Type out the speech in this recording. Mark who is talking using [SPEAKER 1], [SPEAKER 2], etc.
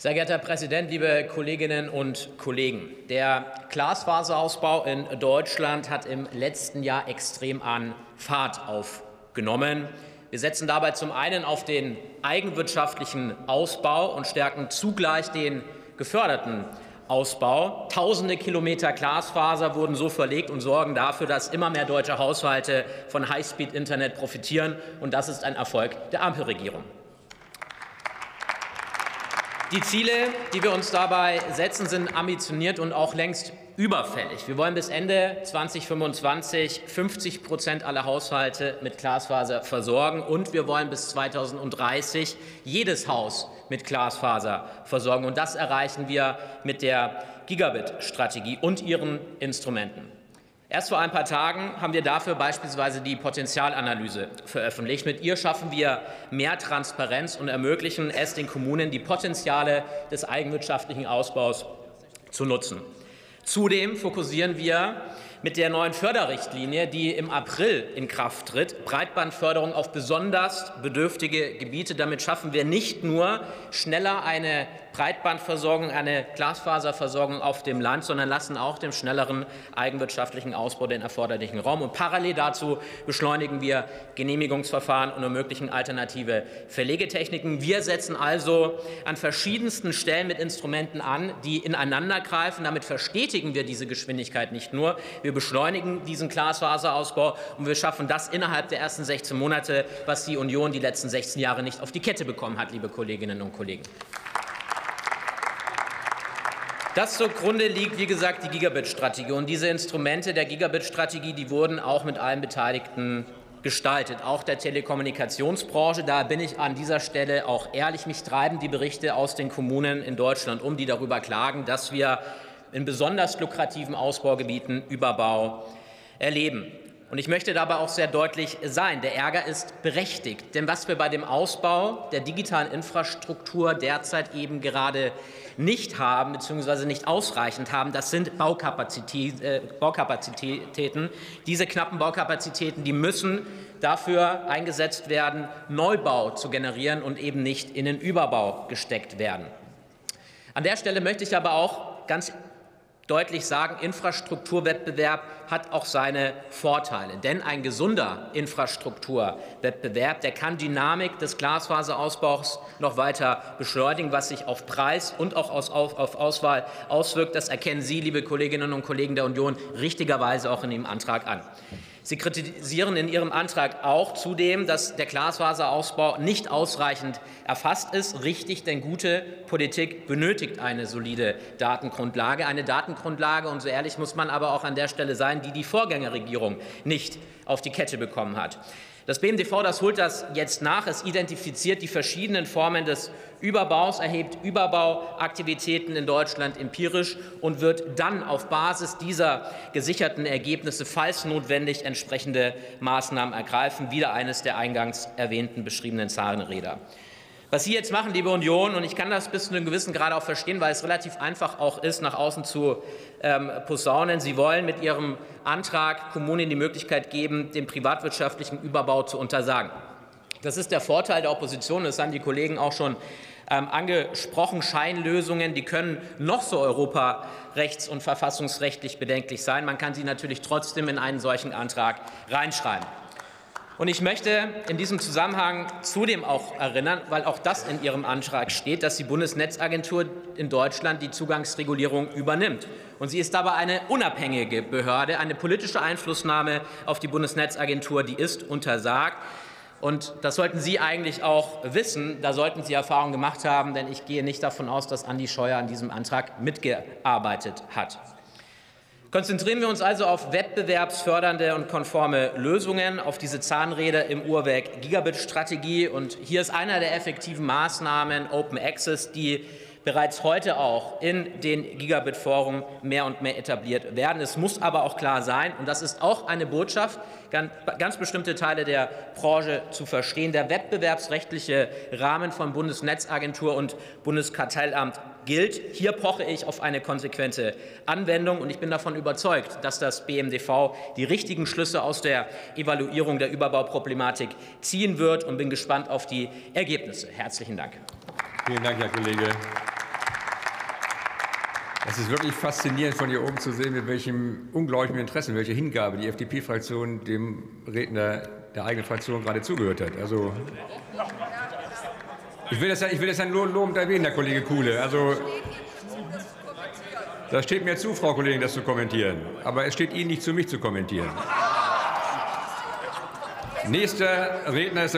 [SPEAKER 1] Sehr geehrter Herr Präsident, liebe Kolleginnen und Kollegen! Der Glasfaserausbau in Deutschland hat im letzten Jahr extrem an Fahrt aufgenommen. Wir setzen dabei zum einen auf den eigenwirtschaftlichen Ausbau und stärken zugleich den geförderten Ausbau. Tausende Kilometer Glasfaser wurden so verlegt und sorgen dafür, dass immer mehr deutsche Haushalte von Highspeed-Internet profitieren. Und das ist ein Erfolg der Ampelregierung. Die Ziele, die wir uns dabei setzen, sind ambitioniert und auch längst überfällig. Wir wollen bis Ende 2025 50 Prozent aller Haushalte mit Glasfaser versorgen, und wir wollen bis 2030 jedes Haus mit Glasfaser versorgen. Und das erreichen wir mit der Gigabit-Strategie und ihren Instrumenten. Erst vor ein paar Tagen haben wir dafür beispielsweise die Potenzialanalyse veröffentlicht. Mit ihr schaffen wir mehr Transparenz und ermöglichen es den Kommunen, die Potenziale des eigenwirtschaftlichen Ausbaus zu nutzen. Zudem fokussieren wir mit der neuen Förderrichtlinie, die im April in Kraft tritt, Breitbandförderung auf besonders bedürftige Gebiete. Damit schaffen wir nicht nur schneller eine Breitbandversorgung, eine Glasfaserversorgung auf dem Land, sondern lassen auch dem schnelleren eigenwirtschaftlichen Ausbau den erforderlichen Raum. Und parallel dazu beschleunigen wir Genehmigungsverfahren und ermöglichen alternative Verlegetechniken. Wir setzen also an verschiedensten Stellen mit Instrumenten an, die ineinandergreifen. Damit verstetigen wir diese Geschwindigkeit nicht nur, wir beschleunigen diesen Glasfaserausbau und wir schaffen das innerhalb der ersten 16 Monate, was die Union die letzten 16 Jahre nicht auf die Kette bekommen hat, liebe Kolleginnen und Kollegen. Das zugrunde liegt, wie gesagt, die Gigabit-Strategie. Und diese Instrumente der Gigabit-Strategie, die wurden auch mit allen Beteiligten gestaltet, auch der Telekommunikationsbranche. Da bin ich an dieser Stelle auch ehrlich. Mich treiben die Berichte aus den Kommunen in Deutschland um, die darüber klagen, dass wir in besonders lukrativen Ausbaugebieten Überbau erleben. Und ich möchte dabei auch sehr deutlich sein, der Ärger ist berechtigt. Denn was wir bei dem Ausbau der digitalen Infrastruktur derzeit eben gerade nicht haben bzw. nicht ausreichend haben, das sind äh, Baukapazitäten. Diese knappen Baukapazitäten, die müssen dafür eingesetzt werden, Neubau zu generieren und eben nicht in den Überbau gesteckt werden. An der Stelle möchte ich aber auch ganz deutlich sagen, Infrastrukturwettbewerb hat auch seine Vorteile. Denn ein gesunder Infrastrukturwettbewerb, der kann Dynamik des Glasfaserausbaus noch weiter beschleunigen, was sich auf Preis und auch auf Auswahl auswirkt. Das erkennen Sie, liebe Kolleginnen und Kollegen der Union, richtigerweise auch in Ihrem Antrag an. Sie kritisieren in Ihrem Antrag auch zudem, dass der Glasfaserausbau nicht ausreichend erfasst ist. Richtig, denn gute Politik benötigt eine solide Datengrundlage. Eine Datengrundlage, und so ehrlich muss man aber auch an der Stelle sein, die die Vorgängerregierung nicht auf die Kette bekommen hat. Das BMDV das holt das jetzt nach. Es identifiziert die verschiedenen Formen des Überbaus, erhebt Überbauaktivitäten in Deutschland empirisch und wird dann auf Basis dieser gesicherten Ergebnisse, falls notwendig, entsprechende Maßnahmen ergreifen. Wieder eines der eingangs erwähnten beschriebenen Zahnräder. Was Sie jetzt machen, liebe Union, und ich kann das bis zu einem gewissen Grad auch verstehen, weil es relativ einfach auch ist, nach außen zu ähm, posaunen. Sie wollen mit Ihrem Antrag Kommunen die Möglichkeit geben, den privatwirtschaftlichen Überbau zu untersagen. Das ist der Vorteil der Opposition. Das haben die Kollegen auch schon ähm, angesprochen. Scheinlösungen, die können noch so europarechts- und verfassungsrechtlich bedenklich sein. Man kann sie natürlich trotzdem in einen solchen Antrag reinschreiben. Und ich möchte in diesem Zusammenhang zudem auch erinnern, weil auch das in Ihrem Antrag steht, dass die Bundesnetzagentur in Deutschland die Zugangsregulierung übernimmt. Und sie ist dabei eine unabhängige Behörde. Eine politische Einflussnahme auf die Bundesnetzagentur, die ist untersagt. Und das sollten Sie eigentlich auch wissen. Da sollten Sie Erfahrung gemacht haben, denn ich gehe nicht davon aus, dass Andi Scheuer an diesem Antrag mitgearbeitet hat. Konzentrieren wir uns also auf wettbewerbsfördernde und konforme Lösungen, auf diese Zahnräder im Uhrwerk Gigabit-Strategie. Und hier ist einer der effektiven Maßnahmen Open Access, die bereits heute auch in den Gigabit-Foren mehr und mehr etabliert werden. Es muss aber auch klar sein, und das ist auch eine Botschaft, ganz bestimmte Teile der Branche zu verstehen. Der wettbewerbsrechtliche Rahmen von Bundesnetzagentur und Bundeskartellamt gilt. Hier poche ich auf eine konsequente Anwendung, und ich bin davon überzeugt, dass das BMDV die richtigen Schlüsse aus der Evaluierung der Überbauproblematik ziehen wird und bin gespannt auf die Ergebnisse. Herzlichen Dank.
[SPEAKER 2] Vielen Dank, Herr Kollege Es ist wirklich faszinierend, von hier oben zu sehen, mit welchem unglaublichen Interesse, welcher Hingabe die FDP-Fraktion dem Redner der eigenen Fraktion gerade zugehört hat. Also, ich will das, ich will das ja nur lobend erwähnen, Herr Kollege Kuhle. Also, das steht mir zu, Frau Kollegin, das zu kommentieren. Aber es steht Ihnen nicht zu, mich zu kommentieren. Nächster Redner ist